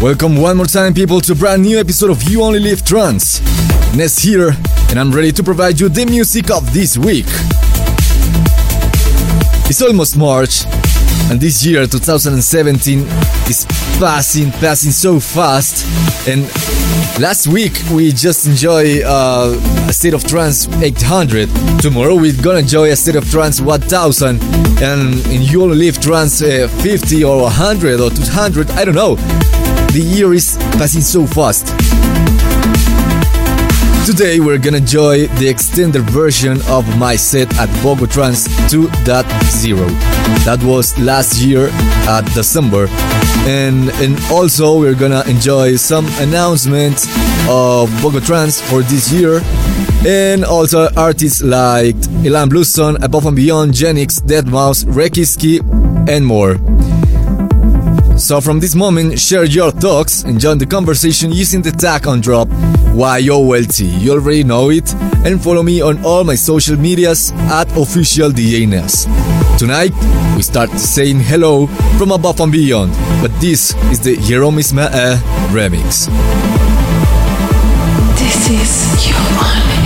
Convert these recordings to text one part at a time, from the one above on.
Welcome one more time, people, to brand new episode of You Only Live Trance. Ness here, and I'm ready to provide you the music of this week. It's almost March, and this year, 2017, is passing, passing so fast. And last week, we just enjoy uh, a state of trance 800. Tomorrow, we're gonna enjoy a state of trance 1000. And in You Only Live Trance uh, 50 or 100 or 200, I don't know. The year is passing so fast. Today we're gonna enjoy the extended version of my set at Bogotrans 2.0. That was last year at December. And and also we're gonna enjoy some announcements of Bogotrans for this year. And also artists like Ilan Bluestone, Above and Beyond, Genix, Deadmau5, Rekiski, and more. So from this moment, share your thoughts and join the conversation using the tag on drop YOLT. You wealthy? You already know it. And follow me on all my social medias at official DJNess. Tonight, we start saying hello from above and beyond, but this is the Jerome Isma remix. This is You Only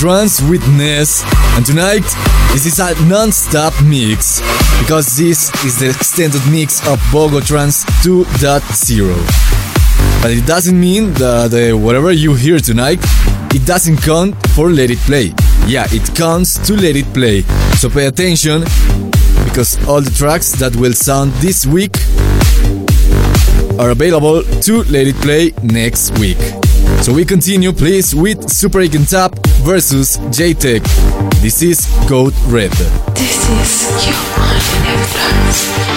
trance with Ness, and tonight this is a non-stop mix because this is the extended mix of Bogo Trance 2.0. But it doesn't mean that uh, whatever you hear tonight, it doesn't count for Let It Play. Yeah, it counts to Let It Play. So pay attention because all the tracks that will sound this week are available to Let It Play next week. So we continue, please, with Super8 & Tab versus Jaytech. This is Code Red. This is your only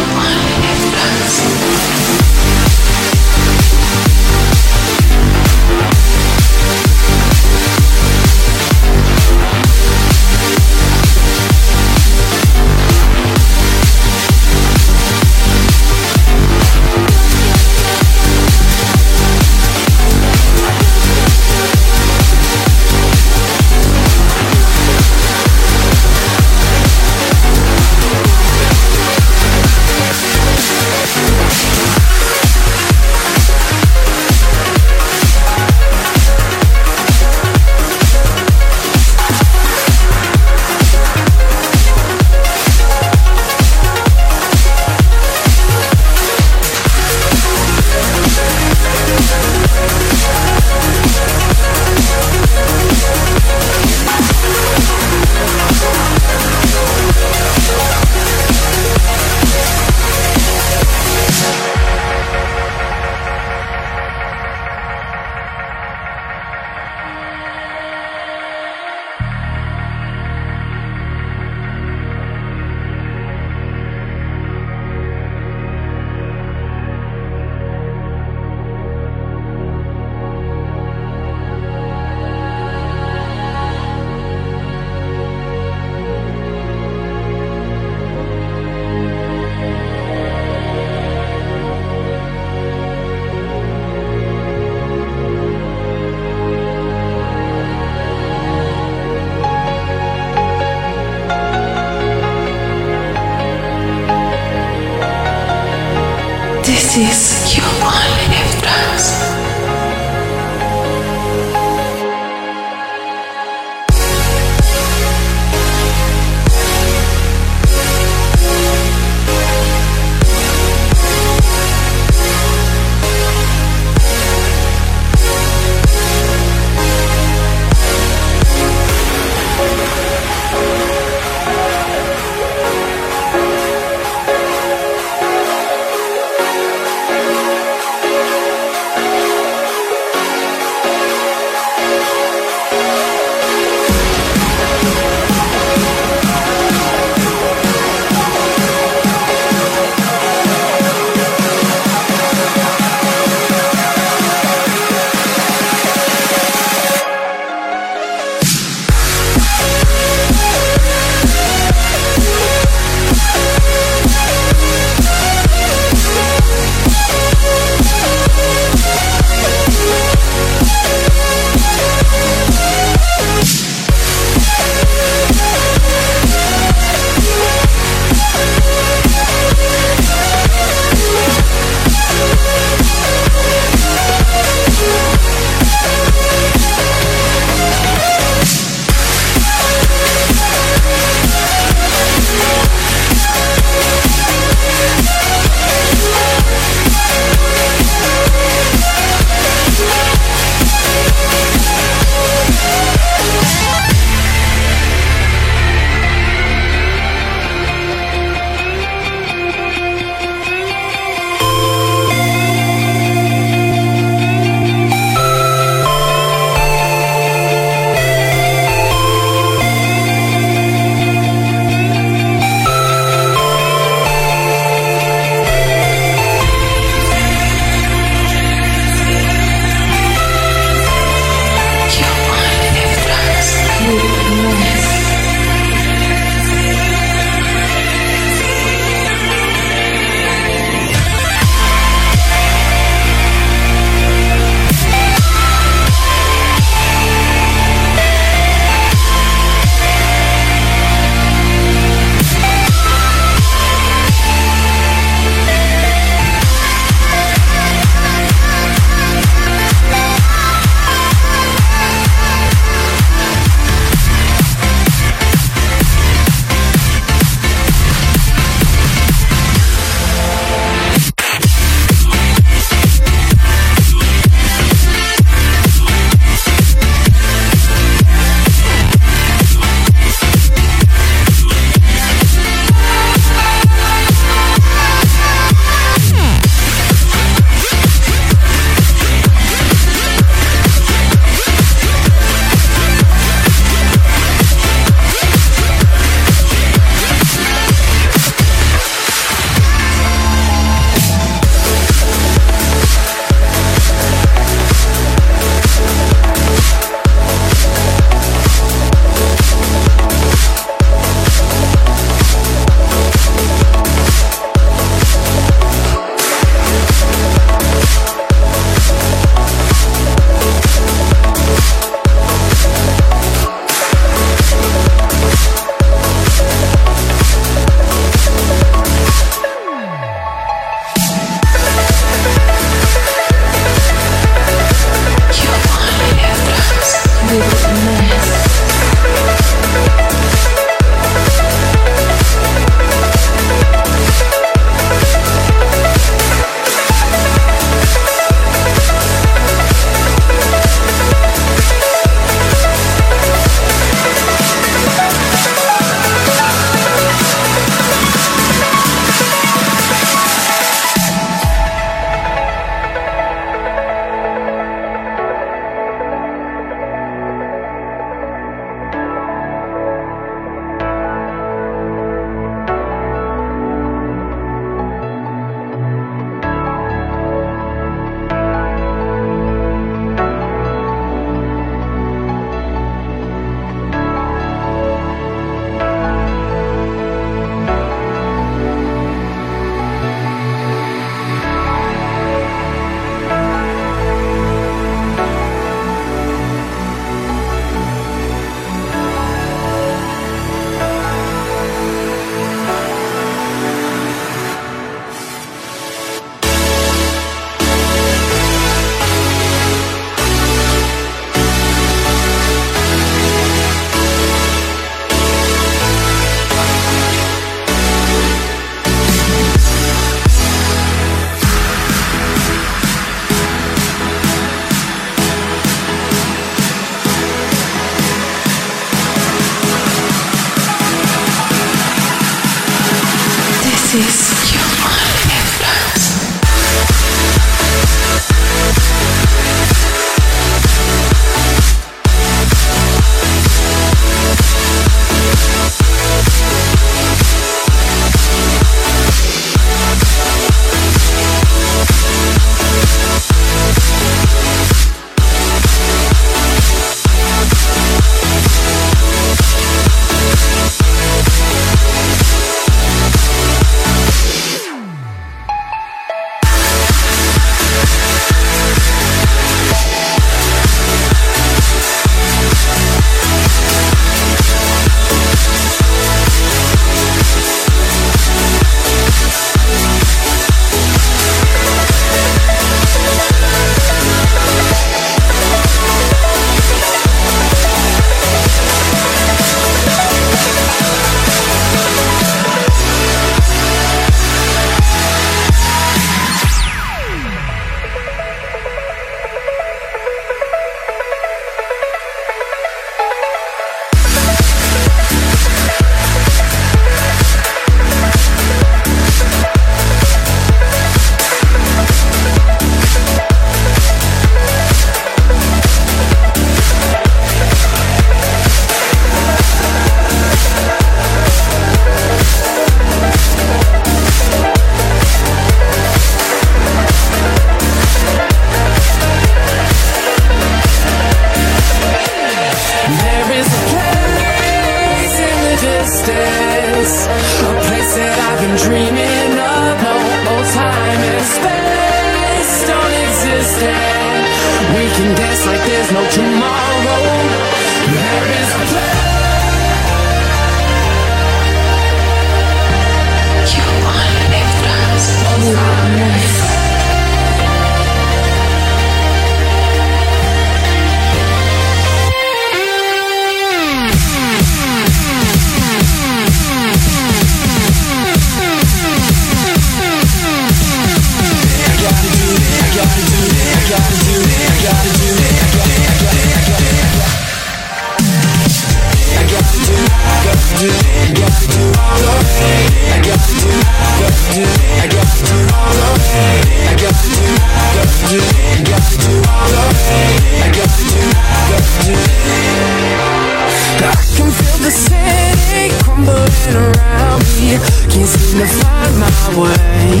rumbling around me. Can't seem to find my way.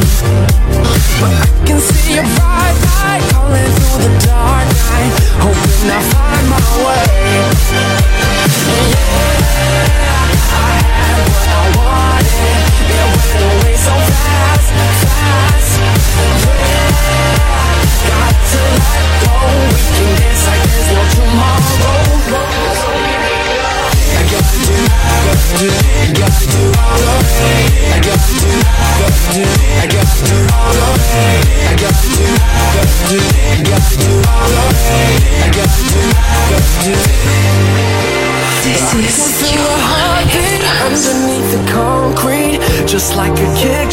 But I can see a bright light Calling through the dark night Hoping I find my way. Yeah.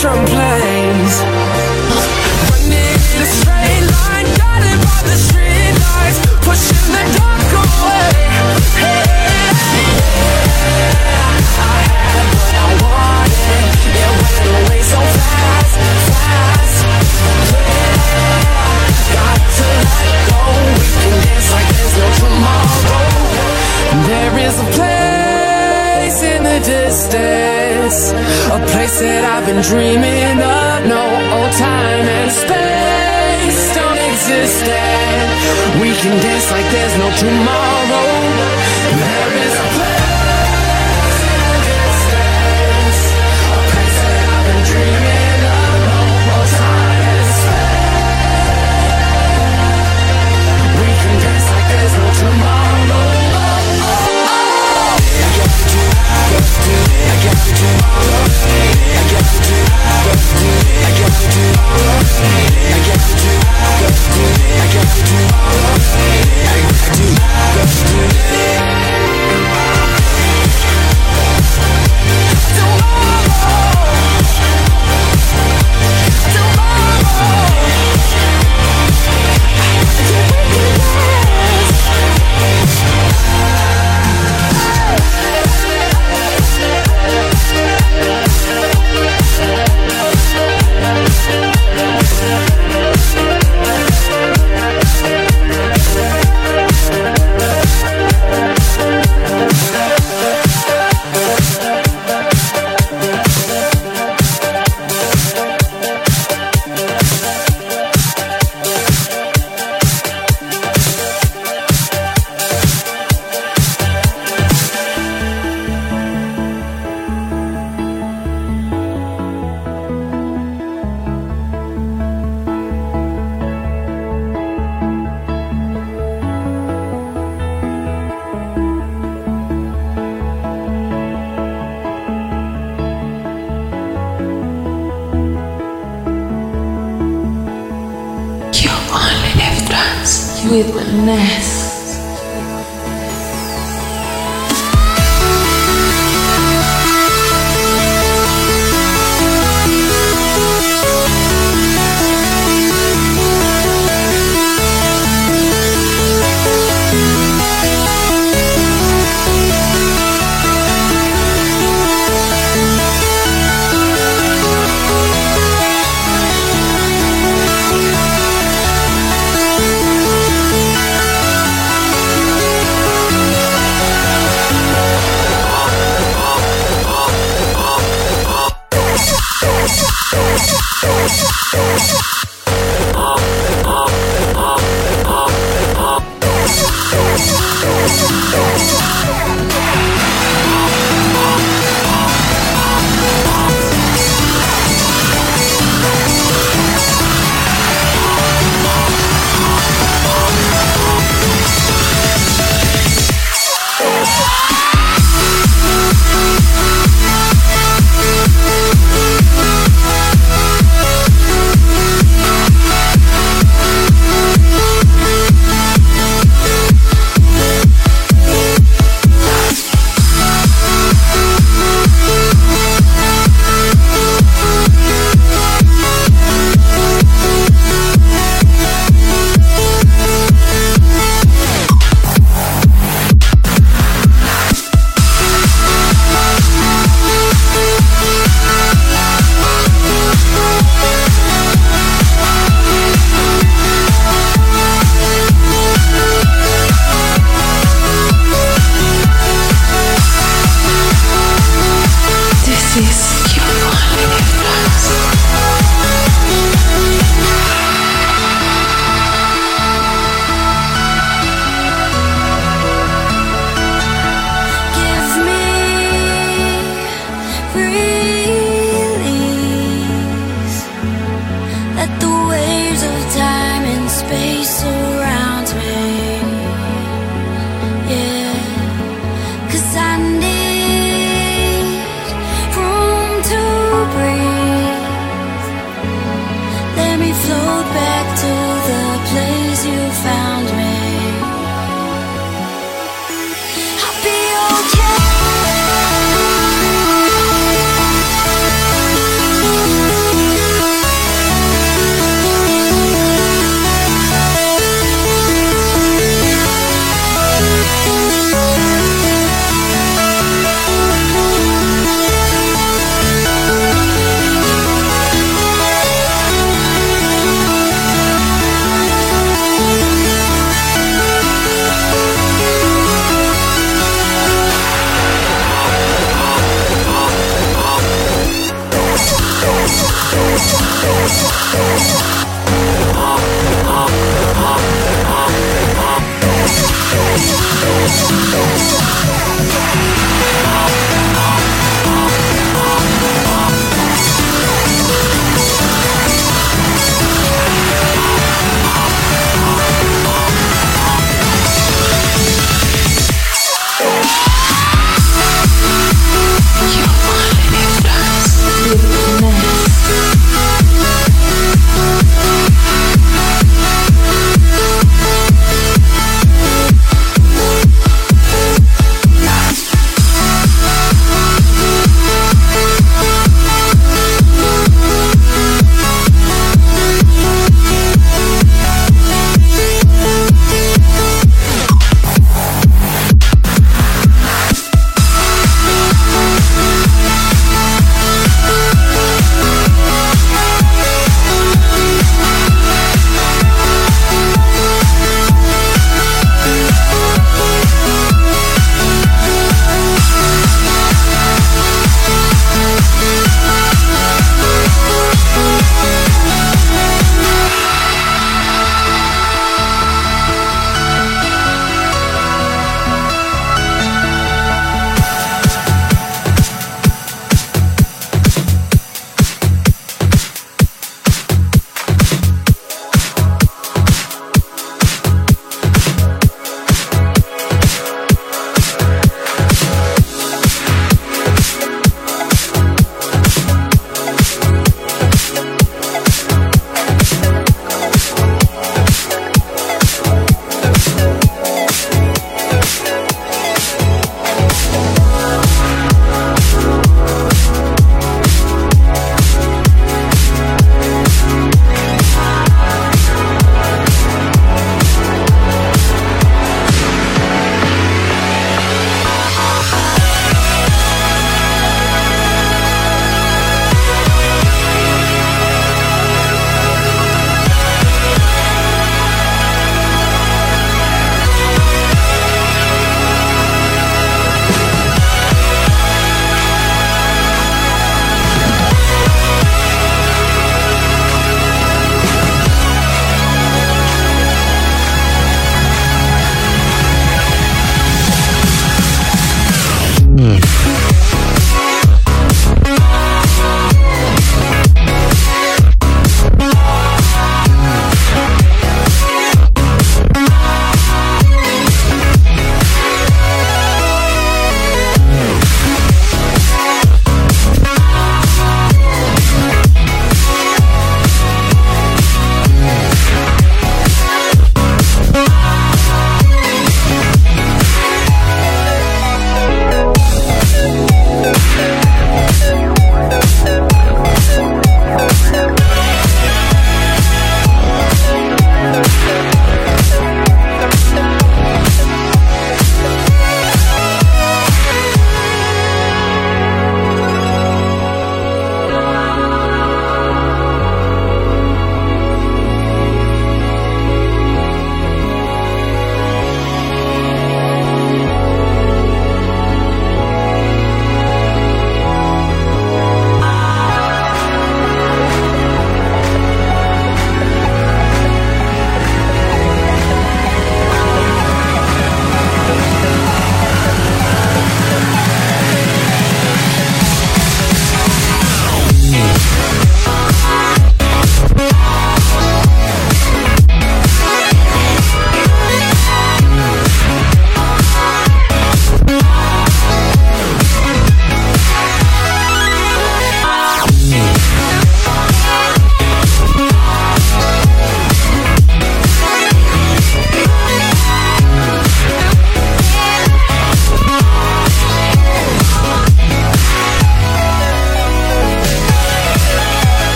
Trump.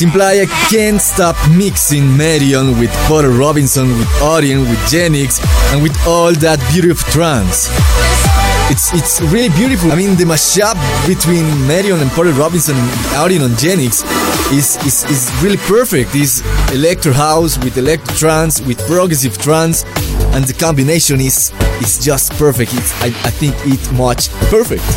Simplaya can't stop mixing Marion with Porter Robinson, with Audien, with Genix, and with all that beautiful trance. It's it's really beautiful. I mean, the mashup between Marion and Porter Robinson, Audien and Genix, is, is is really perfect. It's electro house with electro trance with progressive trance, and the combination is is just perfect. It's I, I think it much perfect.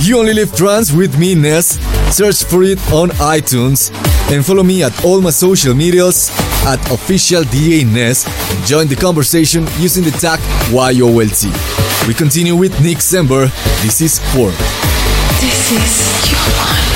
You only live trance with me, Ness. Search for it on iTunes and follow me at all my social medias at official DJ Ness. Join the conversation using the tag YOLT. We continue with Nick Sember. This is Form. This is your drugs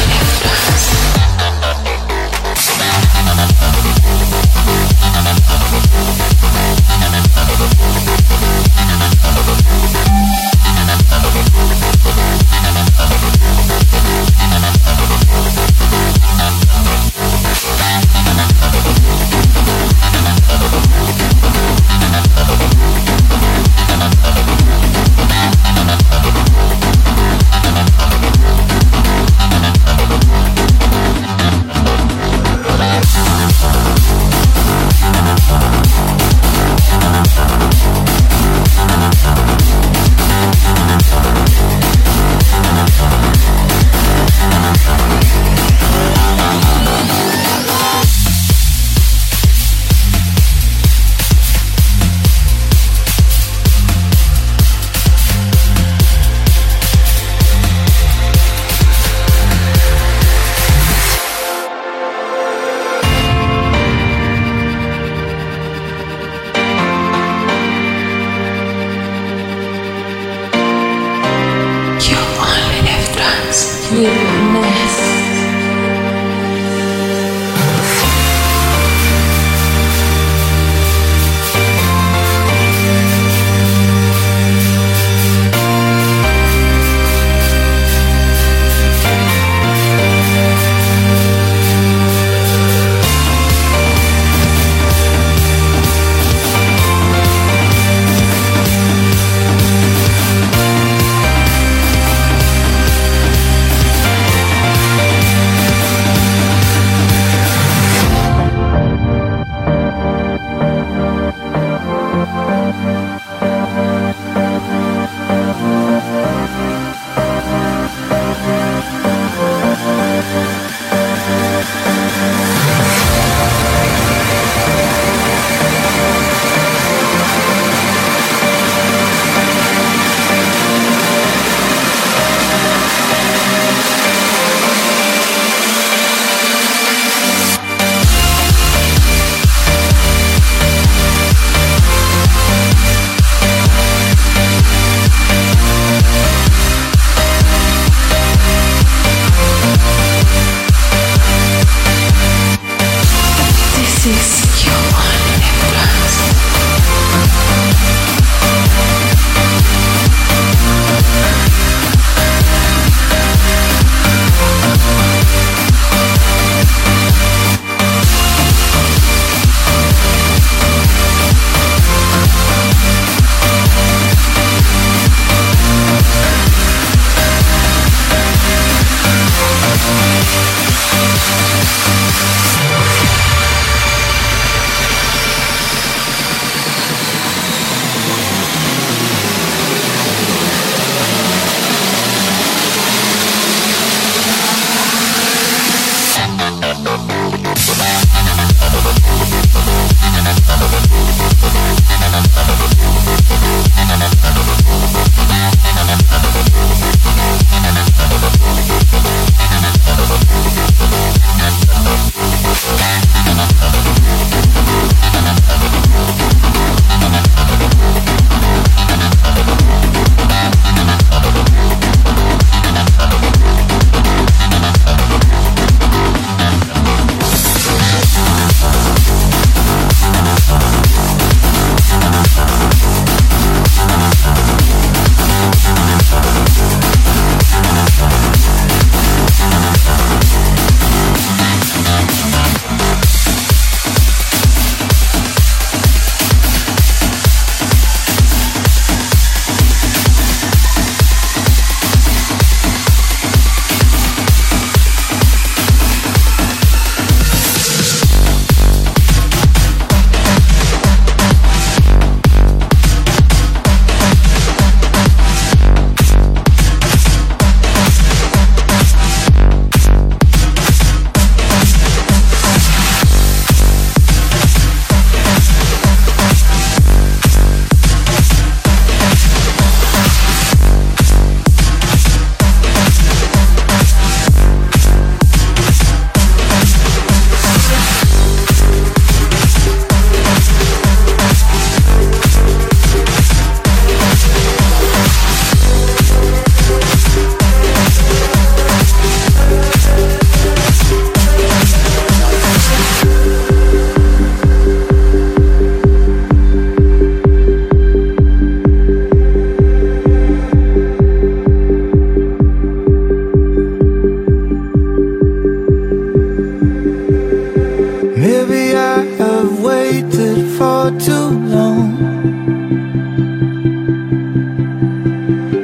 for too long.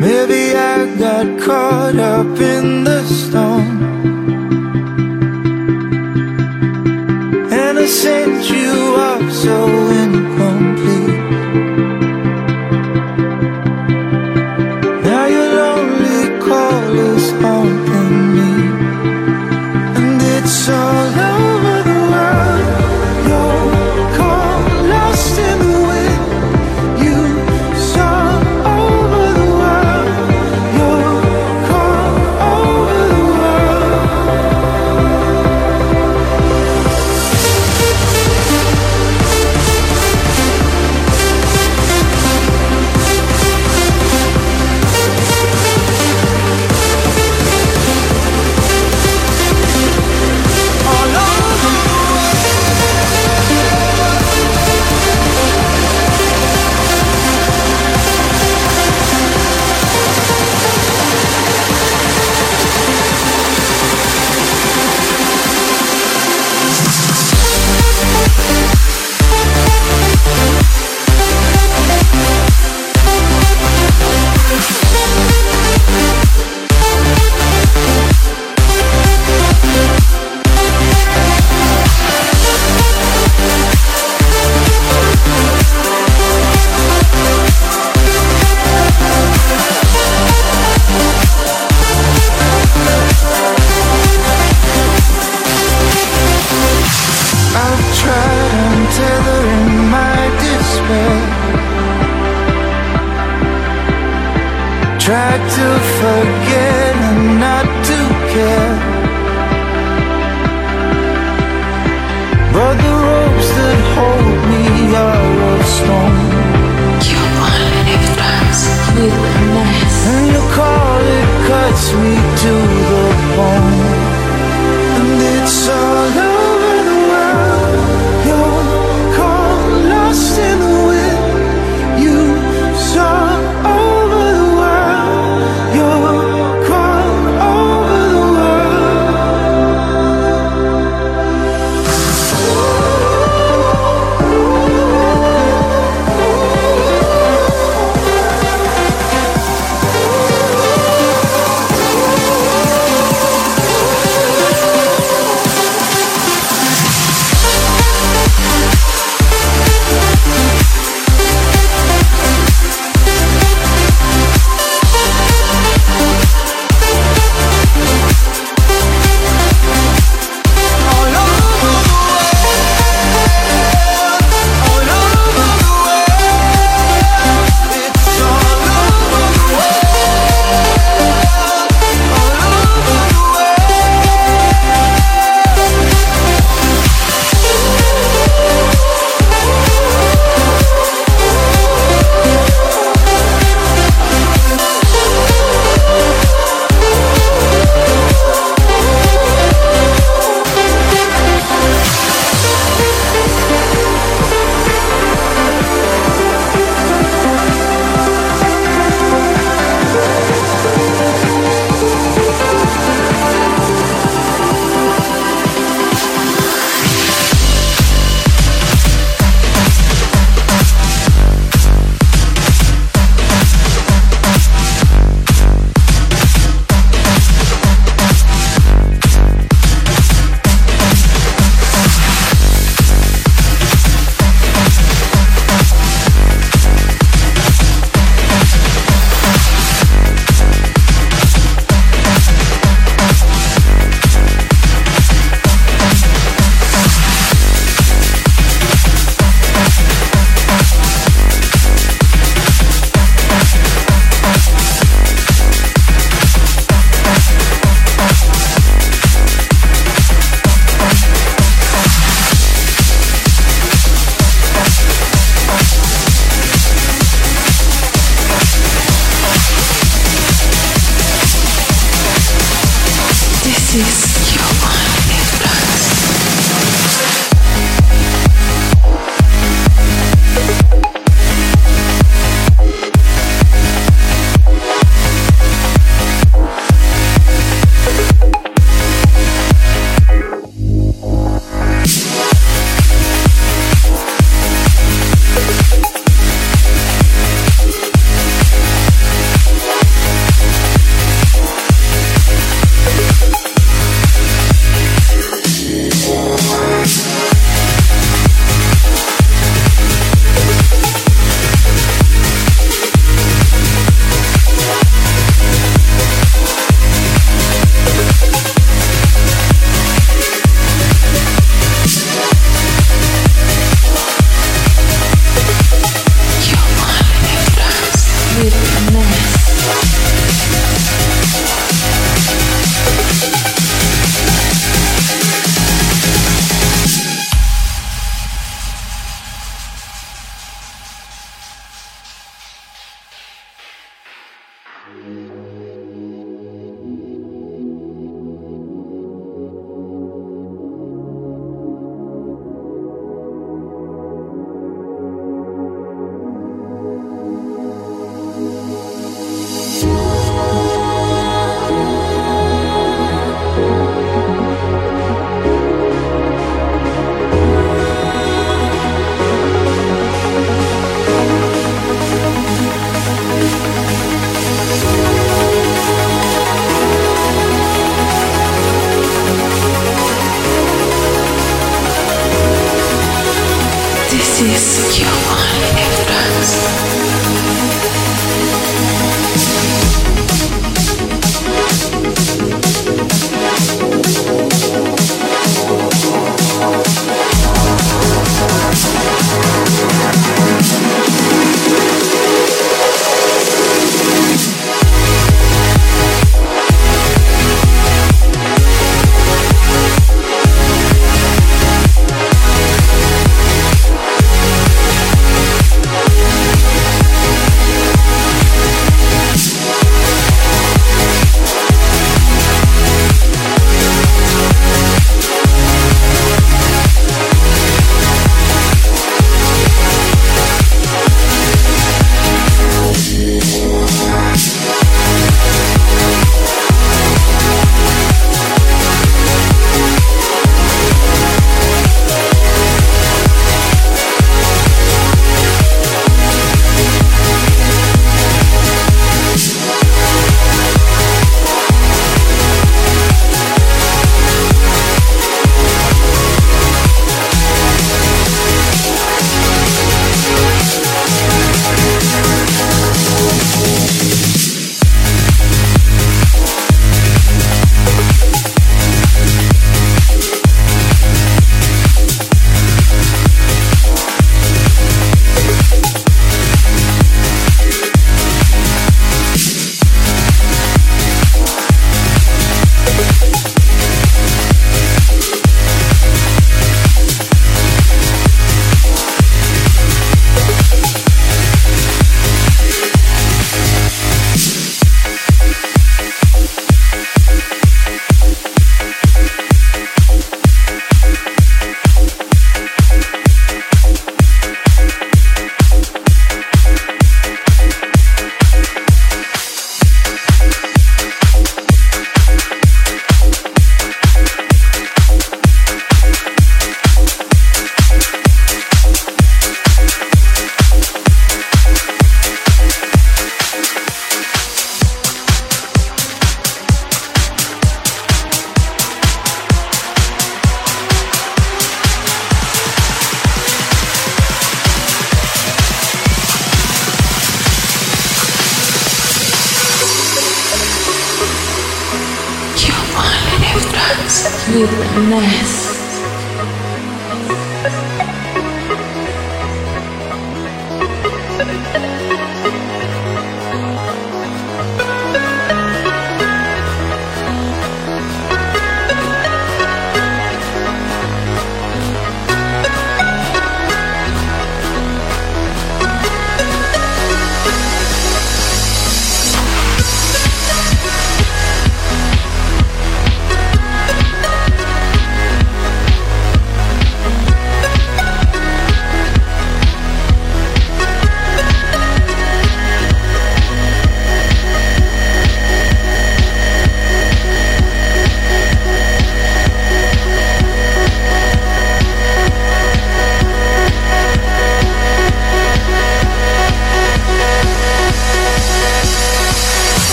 Maybe I got caught up in the storm. And I sent you off so incomplete. Now your lonely call is haunting me. And it's all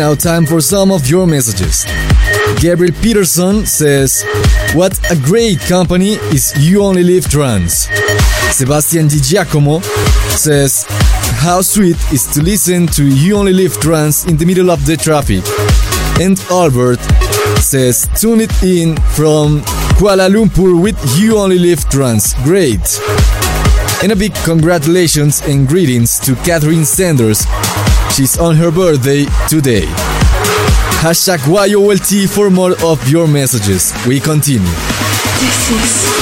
now time for some of your messages. Gabriel Peterson says, What a great company is You Only Live Trance. Sebastian Di Giacomo says, How sweet is to listen to You Only Live Trance in the middle of the traffic. And Albert says, Tune it in from Kuala Lumpur with You Only Live Trance. Great. And a big congratulations and greetings to Catherine Sanders. She's on her birthday today. Hashtag YOLT for more of your messages. We continue. This is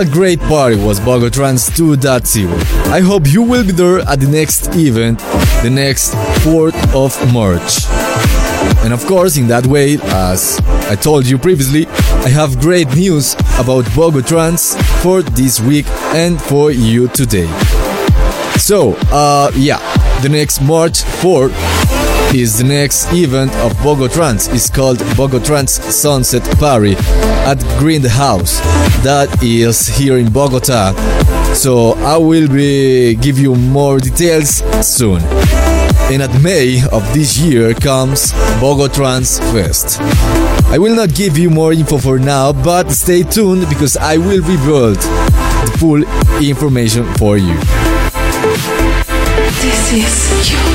a great party was Bogotrans 2.0. I hope you will be there at the next event, the next 4th of March. And of course, in that way, as I told you previously, I have great news about Bogotrans for this week and for you today. So, uh, yeah, the next March 4th is the next event of Bogotrans. is called Bogotrans Sunset Party at Green House. That is here in Bogota. So I will be give you more details soon. And at May of this year comes Bogotrans Fest. I will not give you more info for now, but stay tuned because I will reveal the full information for you. This is your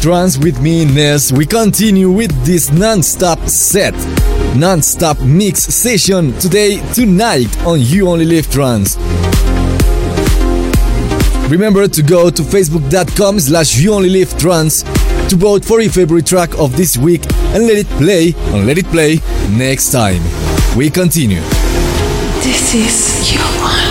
Trance with me, Ness. We continue with this non-stop set, non-stop mix session today, tonight on You Only Live Trance. Remember to go to facebook.com slash You Only Live Trance to vote for your favorite track of this week and let it play and let it play next time. We continue. This is You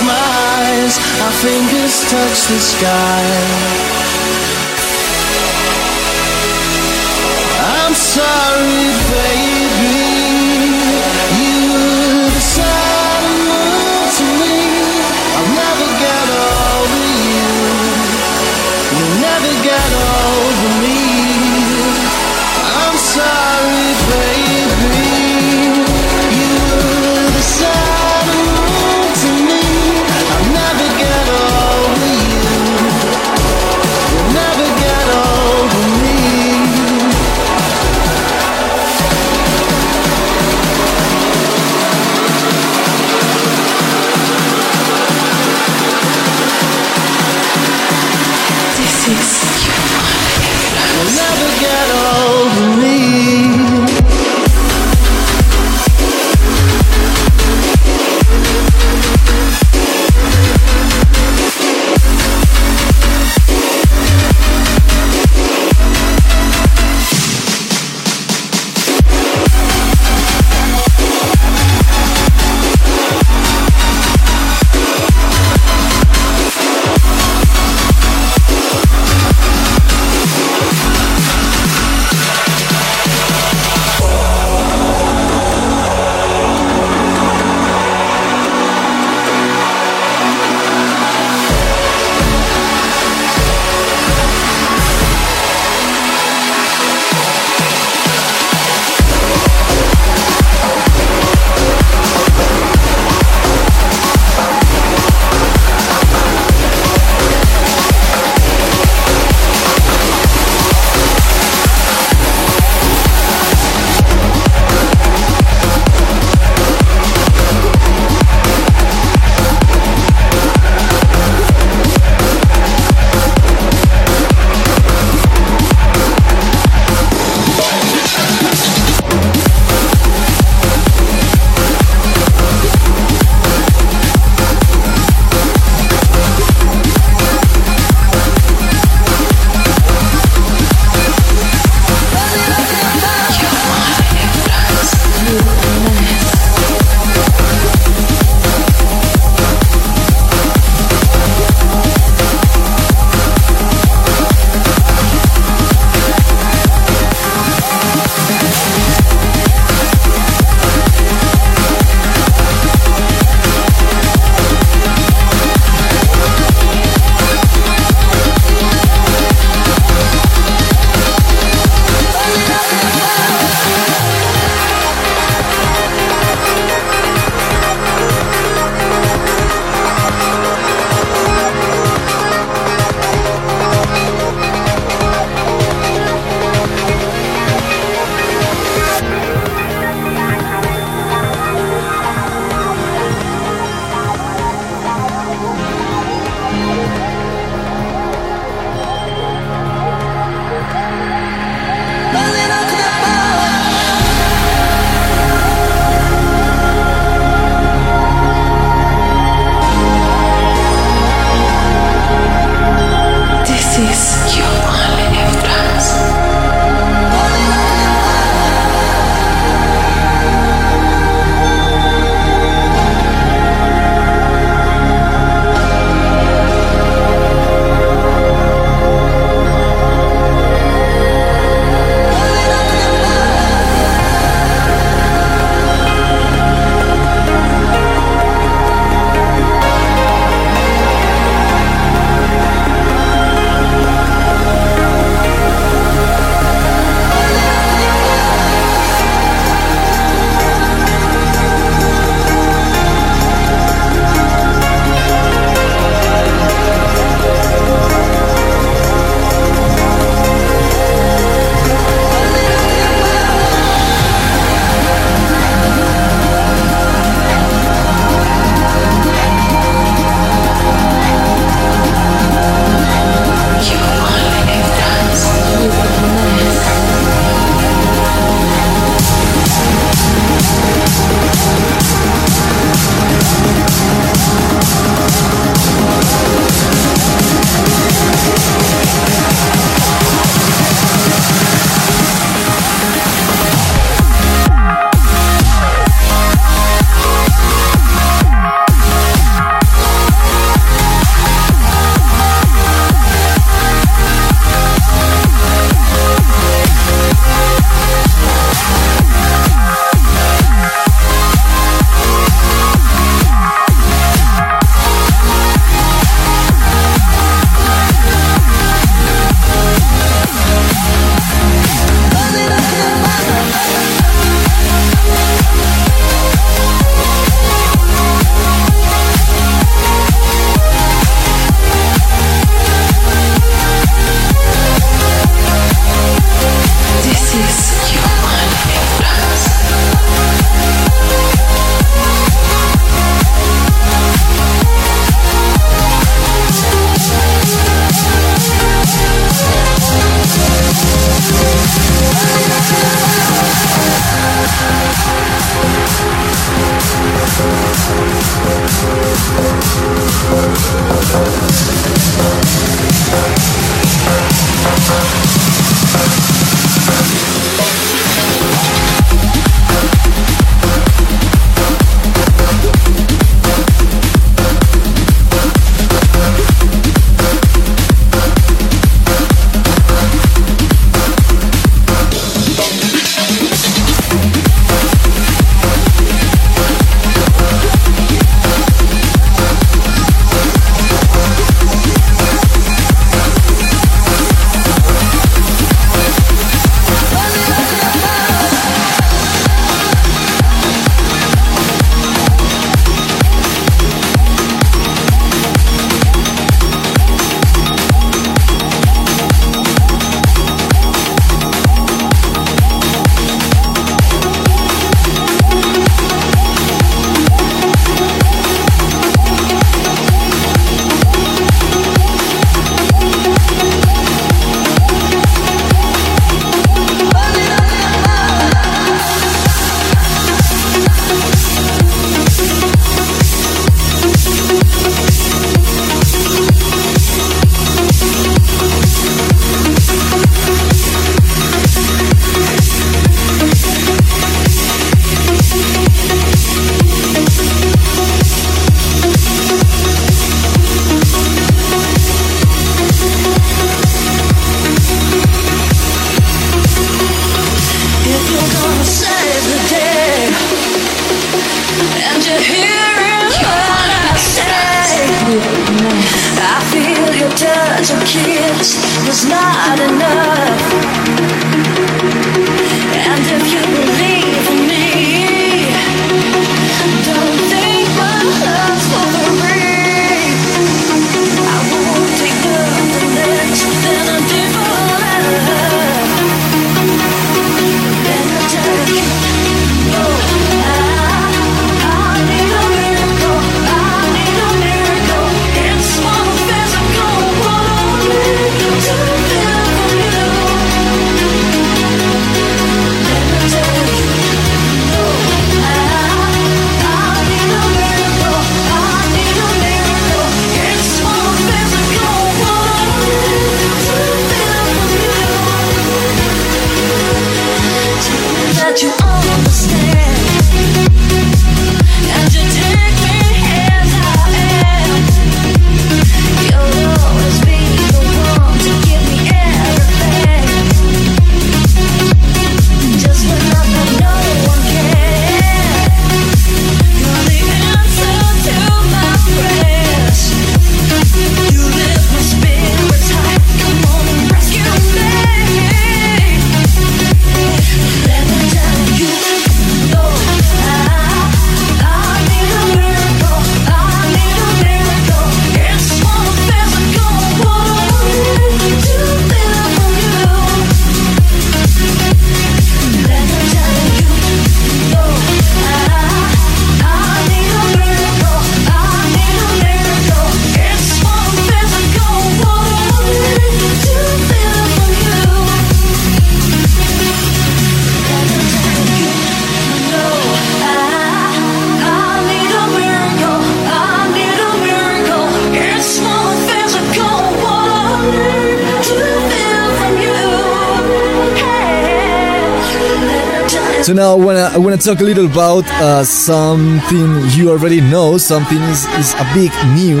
So now I wanna I wanna talk a little about uh, something you already know. Something is, is a big new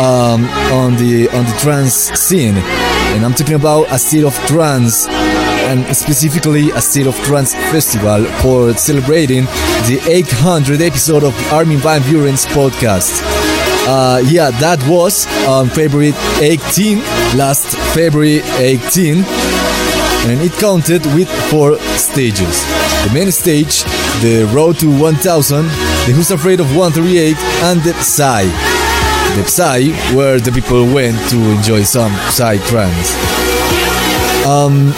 um, on the on the trance scene, and I'm talking about a state of trance, and specifically a state of trance festival for celebrating the 800 episode of Armin van Buuren's podcast. Uh, yeah, that was on February 18, last February 18, and it counted with four stages. The main stage, the Road to 1000, the Who's Afraid of 138, and the Psy. The Psy, where the people went to enjoy some Psy trance. Um,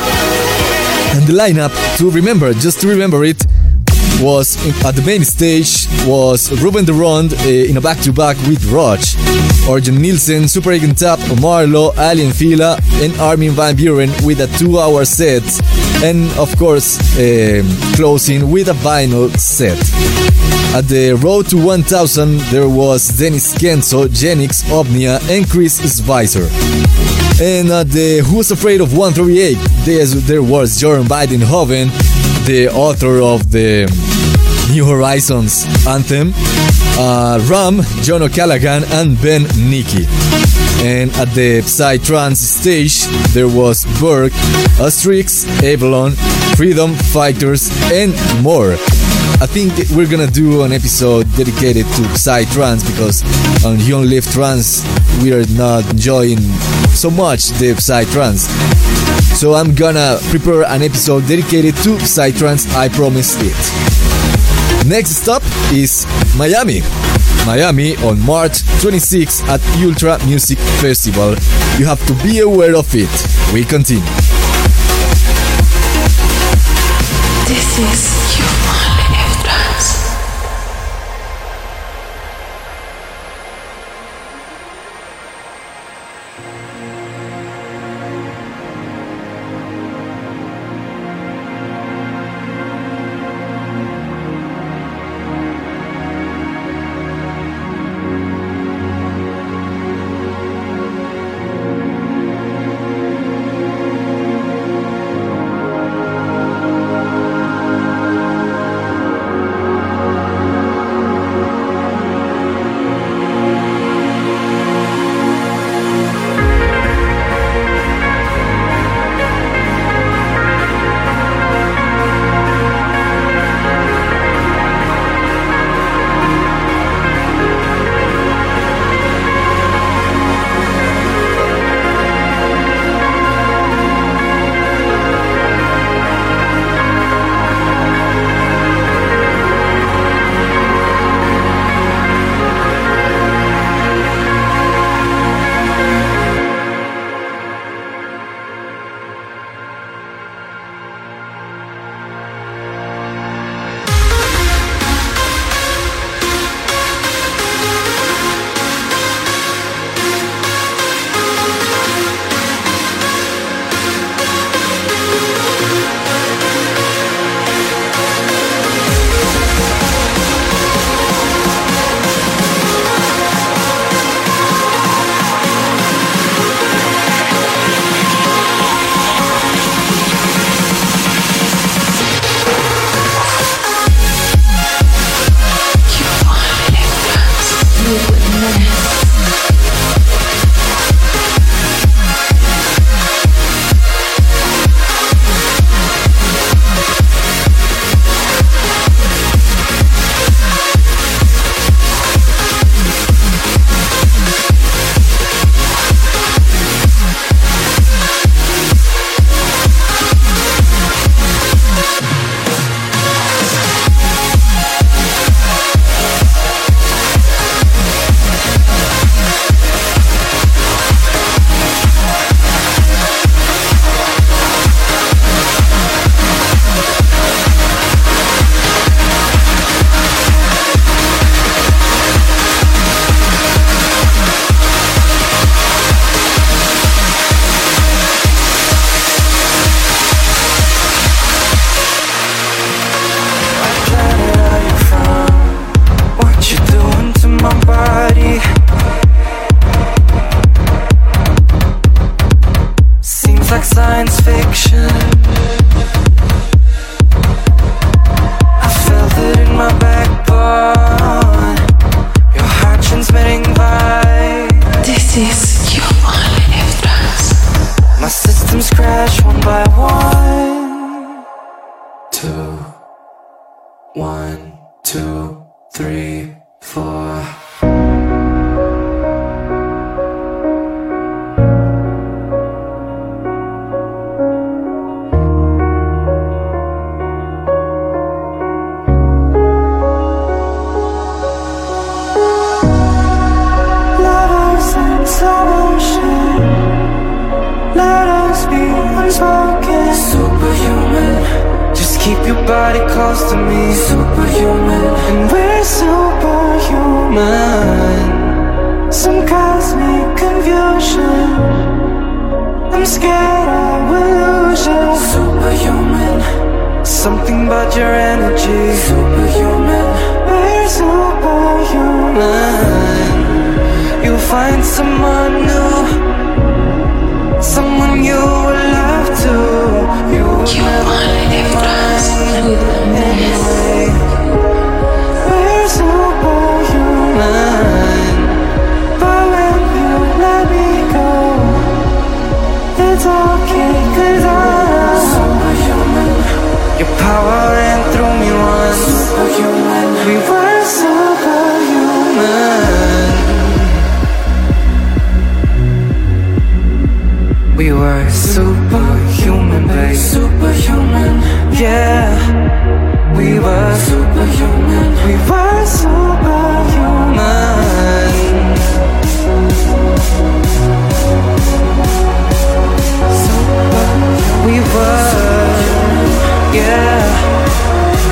and the lineup, to remember, just to remember it, was at the main stage was Ruben de Ronde uh, in a back-to-back with Rodg, Orjan Nilsen, Super8 & Tab, Marlo, Aly & Fila, and Armin van Buuren with a two-hour set, and of course um, closing with a vinyl set. At the Road to 1000, there was Denis Kenzo, Genix, Omnia, and Chris Schweizer. And at the Who's Afraid of 138, there was Jorn van Deynhoven, the author of the New Horizons anthem, uh, Ram, John O'Callaghan, and Ben Nicky. And at the Psytrance stage, there was Berg, Astrix, Avalon, Freedom Fighters, and more. I think we're gonna do an episode dedicated to Psytrance because on You Only Live Trance we are not enjoying so much the Psytrance. So I'm gonna prepare an episode dedicated to Psytrance, I promise it. Next stop is Miami. Miami on March 26 at Ultra Music Festival. You have to be aware of it. We continue. This is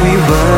We were.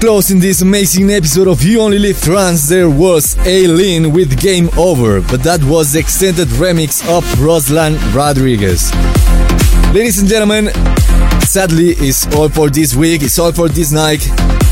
Closing this amazing episode of You Only Live Trance, there was Aileen with Game Over, but that was the extended remix of Ruslan Radriges. Ladies and gentlemen, sadly, it's all for this week. It's all for this night.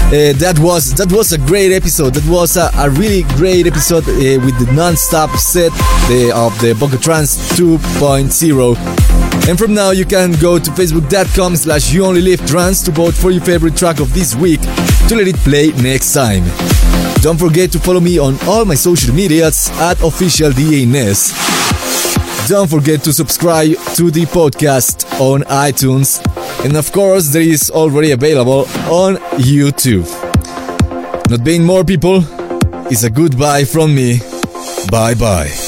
Uh, that was that was a great episode. That was a, a really great episode uh, with the non-stop set the, of the Boca Trance 2.0. And from now, you can go to facebook.com slash you only live trance to vote for your favorite track of this week to let it play next time. Don't forget to follow me on all my social medias at official DANS. Don't forget to subscribe to the podcast on iTunes. And of course, there is already available on YouTube. Not being more people is a goodbye from me. Bye bye.